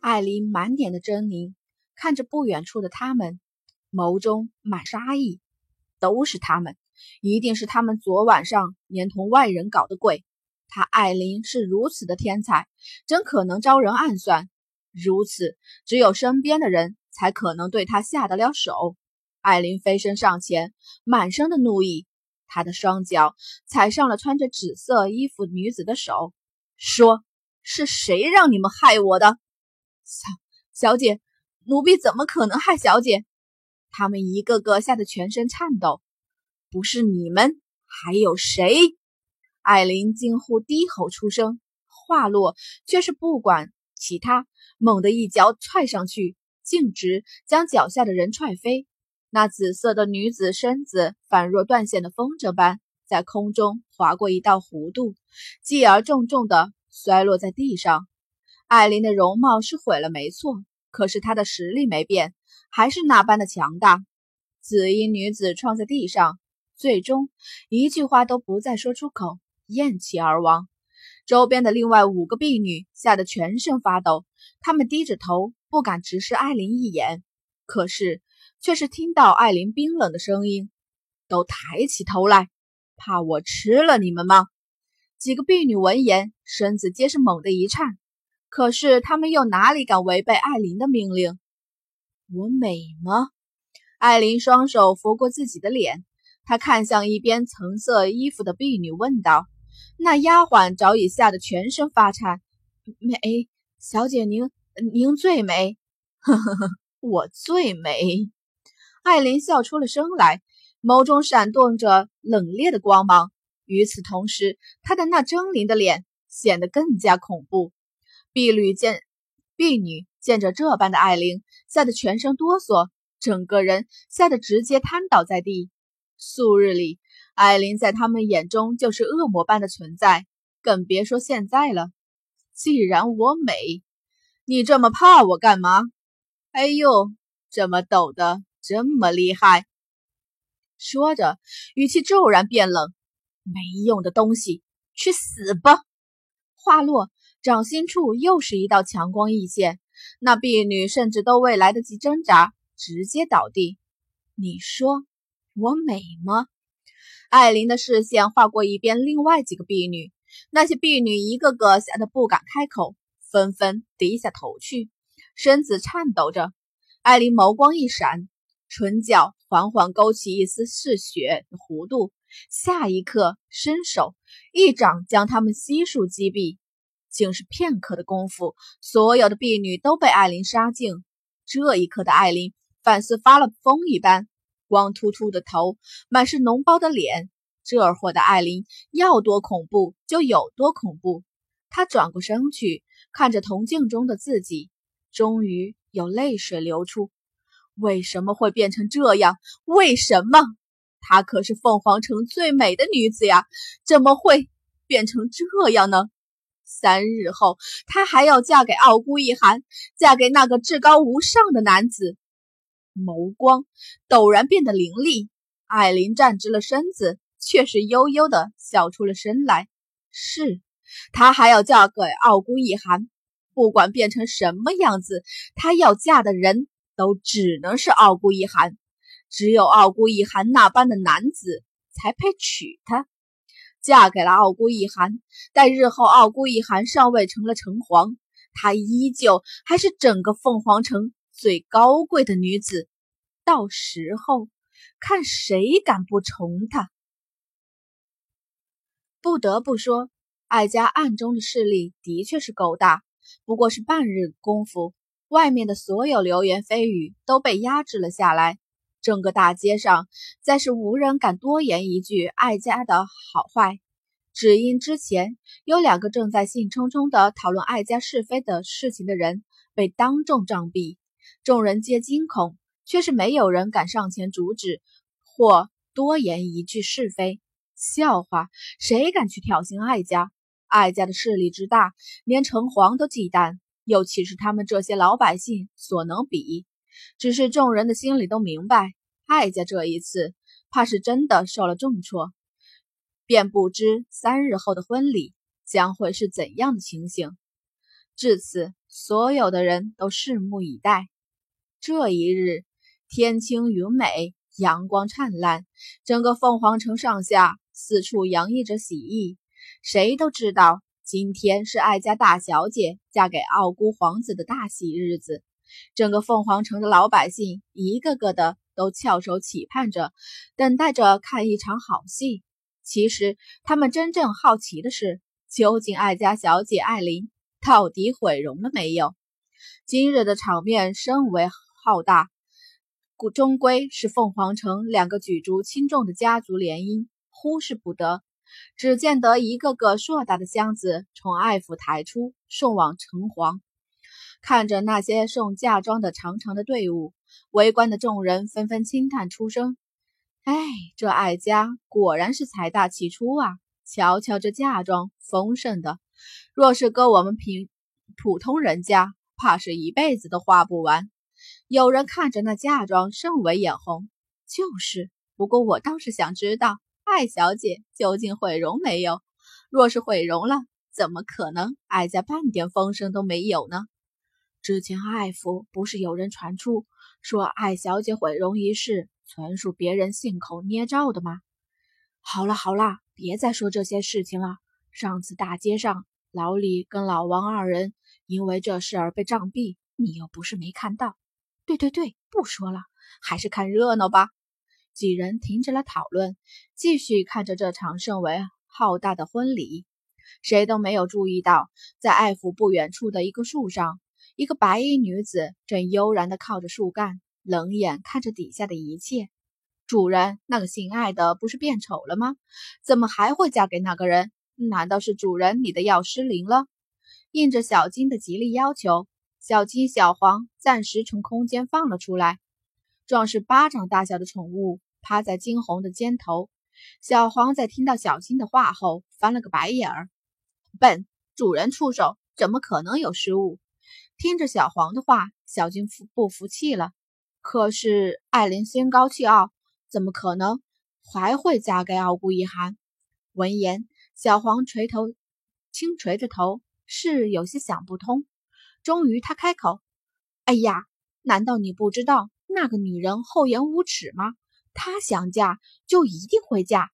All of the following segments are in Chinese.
艾琳满脸的狰狞，看着不远处的他们，眸中满杀意。都是他们，一定是他们昨晚上连同外人搞的鬼。她艾琳是如此的天才，怎可能招人暗算？如此，只有身边的人才可能对她下得了手。艾琳飞身上前，满身的怒意，她的双脚踩上了穿着紫色衣服女子的手，说：“是谁让你们害我的？”小小姐，奴婢怎么可能害小姐？他们一个个吓得全身颤抖。不是你们，还有谁？艾琳惊呼，低吼出声，话落却是不管其他，猛地一脚踹上去，径直将脚下的人踹飞。那紫色的女子身子宛若断线的风筝般，在空中划过一道弧度，继而重重地摔落在地上。艾琳的容貌是毁了，没错，可是她的实力没变，还是那般的强大。紫衣女子撞在地上，最终一句话都不再说出口，咽气而亡。周边的另外五个婢女吓得全身发抖，她们低着头，不敢直视艾琳一眼，可是却是听到艾琳冰冷的声音：“都抬起头来，怕我吃了你们吗？”几个婢女闻言，身子皆是猛地一颤。可是他们又哪里敢违背艾琳的命令？我美吗？艾琳双手拂过自己的脸，她看向一边橙色衣服的婢女，问道：“那丫鬟早已吓得全身发颤。美小姐，您您最美。呵呵呵，我最美。”艾琳笑出了声来，眸中闪动着冷冽的光芒。与此同时，她的那狰狞的脸显得更加恐怖。婢女见婢女见着这般的艾琳，吓得全身哆嗦，整个人吓得直接瘫倒在地。素日里，艾琳在他们眼中就是恶魔般的存在，更别说现在了。既然我美，你这么怕我干嘛？哎呦，这么抖的这么厉害！说着，语气骤然变冷：“没用的东西，去死吧！”话落。掌心处又是一道强光溢现，那婢女甚至都未来得及挣扎，直接倒地。你说我美吗？艾琳的视线划过一边另外几个婢女，那些婢女一个个吓得不敢开口，纷纷低下头去，身子颤抖着。艾琳眸光一闪，唇角缓缓勾起一丝嗜血的弧度，下一刻伸手一掌将他们悉数击毙。竟是片刻的功夫，所有的婢女都被艾琳杀尽。这一刻的艾琳，反似发了疯一般，光秃秃的头，满是脓包的脸。这货的艾琳要多恐怖就有多恐怖。她转过身去，看着铜镜中的自己，终于有泪水流出。为什么会变成这样？为什么？她可是凤凰城最美的女子呀，怎么会变成这样呢？三日后，她还要嫁给傲孤一寒，嫁给那个至高无上的男子。眸光陡然变得凌厉，艾琳站直了身子，却是悠悠的笑出了声来。是，她还要嫁给傲孤一寒，不管变成什么样子，她要嫁的人都只能是傲孤一寒，只有傲孤一寒那般的男子才配娶她。嫁给了傲孤一寒，待日后傲孤一寒上位成了城隍，她依旧还是整个凤凰城最高贵的女子。到时候看谁敢不从她。不得不说，艾家暗中的势力的确是够大，不过是半日功夫，外面的所有流言蜚语都被压制了下来。整个大街上，再是无人敢多言一句艾家的好坏，只因之前有两个正在兴冲冲地讨论艾家是非的事情的人被当众杖毙，众人皆惊恐，却是没有人敢上前阻止或多言一句是非。笑话，谁敢去挑衅艾家？艾家的势力之大，连城隍都忌惮，又岂是他们这些老百姓所能比？只是众人的心里都明白，艾家这一次怕是真的受了重挫，便不知三日后的婚礼将会是怎样的情形。至此，所有的人都拭目以待。这一日，天清云美，阳光灿烂，整个凤凰城上下四处洋溢着喜意。谁都知道，今天是艾家大小姐嫁给傲孤皇子的大喜日子。整个凤凰城的老百姓，一个个的都翘首企盼着，等待着看一场好戏。其实，他们真正好奇的是，究竟爱家小姐艾琳到底毁容了没有？今日的场面甚为浩大，故终归是凤凰城两个举足轻重的家族联姻，忽视不得。只见得一个个硕大的箱子从爱府抬出，送往城隍。看着那些送嫁妆的长长的队伍，围观的众人纷纷轻叹出声：“哎，这艾家果然是财大气粗啊！瞧瞧这嫁妆，丰盛的，若是搁我们平普通人家，怕是一辈子都花不完。”有人看着那嫁妆甚为眼红。就是，不过我倒是想知道，艾小姐究竟毁容没有？若是毁容了，怎么可能艾家半点风声都没有呢？之前艾府不是有人传出说艾小姐毁容一事纯属别人信口捏造的吗？好了好了，别再说这些事情了。上次大街上老李跟老王二人因为这事儿被杖毙，你又不是没看到。对对对，不说了，还是看热闹吧。几人停止了讨论，继续看着这场甚为浩大的婚礼。谁都没有注意到，在艾府不远处的一个树上。一个白衣女子正悠然地靠着树干，冷眼看着底下的一切。主人，那个姓艾的不是变丑了吗？怎么还会嫁给那个人？难道是主人你的药失灵了？应着小金的极力要求，小金小黄暂时从空间放了出来。壮士巴掌大小的宠物趴在金红的肩头。小黄在听到小金的话后，翻了个白眼儿：“笨，主人出手，怎么可能有失误？”听着小黄的话，小金服不服气了。可是艾琳心高气傲，怎么可能还会嫁给傲孤一寒？闻言，小黄垂头，轻垂着头，是有些想不通。终于，他开口：“哎呀，难道你不知道那个女人厚颜无耻吗？她想嫁就一定会嫁。”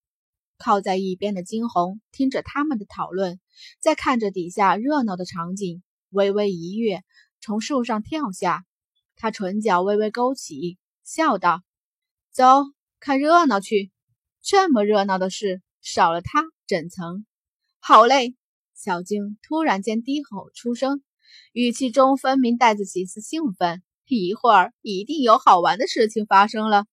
靠在一边的金红听着他们的讨论，再看着底下热闹的场景。微微一跃，从树上跳下。他唇角微微勾起，笑道：“走，看热闹去。这么热闹的事，少了他整层？”好嘞！小静突然间低吼出声，语气中分明带着几丝兴奋。一会儿一定有好玩的事情发生了。